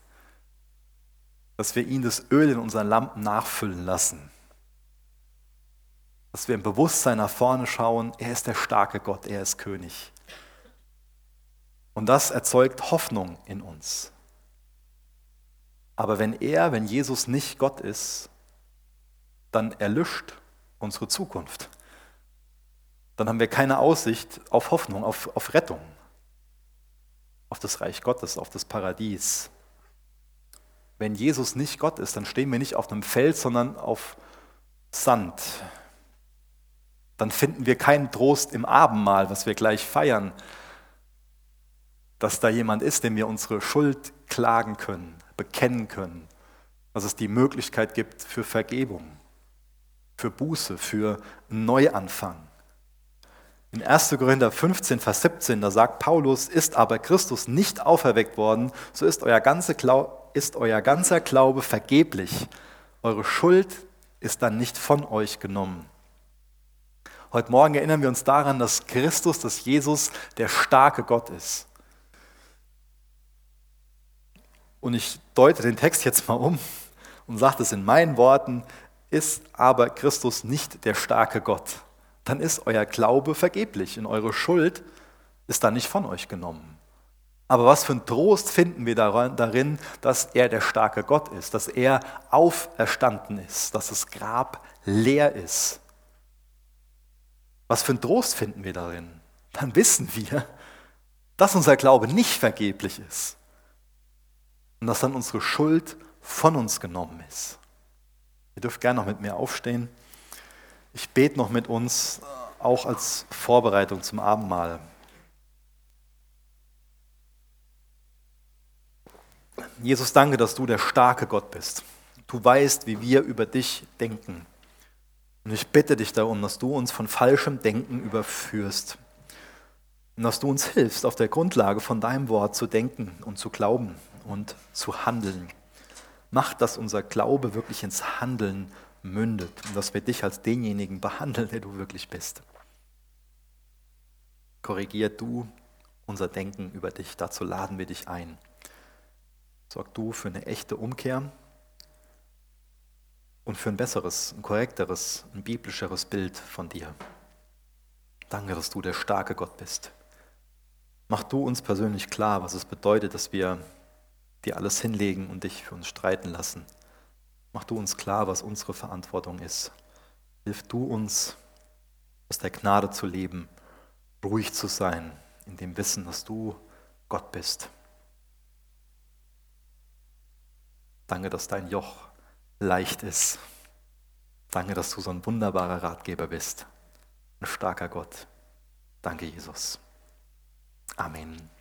Dass wir ihn das Öl in unseren Lampen nachfüllen lassen. Dass wir im Bewusstsein nach vorne schauen, er ist der starke Gott, er ist König. Und das erzeugt Hoffnung in uns. Aber wenn er, wenn Jesus nicht Gott ist, dann erlischt unsere Zukunft. Dann haben wir keine Aussicht auf Hoffnung, auf, auf Rettung, auf das Reich Gottes, auf das Paradies. Wenn Jesus nicht Gott ist, dann stehen wir nicht auf einem Feld, sondern auf Sand, dann finden wir keinen Trost im Abendmahl, was wir gleich feiern, dass da jemand ist, dem wir unsere Schuld klagen können, bekennen können, dass es die Möglichkeit gibt für Vergebung, für Buße, für Neuanfang. In 1. Korinther 15, Vers 17, da sagt Paulus, ist aber Christus nicht auferweckt worden, so ist euer, ganze ist euer ganzer Glaube vergeblich. Eure Schuld ist dann nicht von euch genommen. Heute Morgen erinnern wir uns daran, dass Christus, dass Jesus der starke Gott ist. Und ich deute den Text jetzt mal um und sage es in meinen Worten, ist aber Christus nicht der starke Gott dann ist euer Glaube vergeblich und eure Schuld ist dann nicht von euch genommen. Aber was für ein Trost finden wir darin, dass er der starke Gott ist, dass er auferstanden ist, dass das Grab leer ist. Was für ein Trost finden wir darin? Dann wissen wir, dass unser Glaube nicht vergeblich ist und dass dann unsere Schuld von uns genommen ist. Ihr dürft gerne noch mit mir aufstehen. Ich bete noch mit uns, auch als Vorbereitung zum Abendmahl. Jesus, danke, dass du der starke Gott bist. Du weißt, wie wir über dich denken. Und ich bitte dich darum, dass du uns von falschem Denken überführst. Und dass du uns hilfst, auf der Grundlage von deinem Wort zu denken und zu glauben und zu handeln. Mach, dass unser Glaube wirklich ins Handeln mündet und dass wir dich als denjenigen behandeln, der du wirklich bist. Korrigier du unser Denken über dich, dazu laden wir dich ein. Sorg du für eine echte Umkehr und für ein besseres, ein korrekteres, ein biblischeres Bild von dir. Danke, dass du der starke Gott bist. Mach du uns persönlich klar, was es bedeutet, dass wir dir alles hinlegen und dich für uns streiten lassen. Mach du uns klar, was unsere Verantwortung ist. Hilf du uns, aus der Gnade zu leben, ruhig zu sein, in dem Wissen, dass du Gott bist. Danke, dass dein Joch leicht ist. Danke, dass du so ein wunderbarer Ratgeber bist. Ein starker Gott. Danke, Jesus. Amen.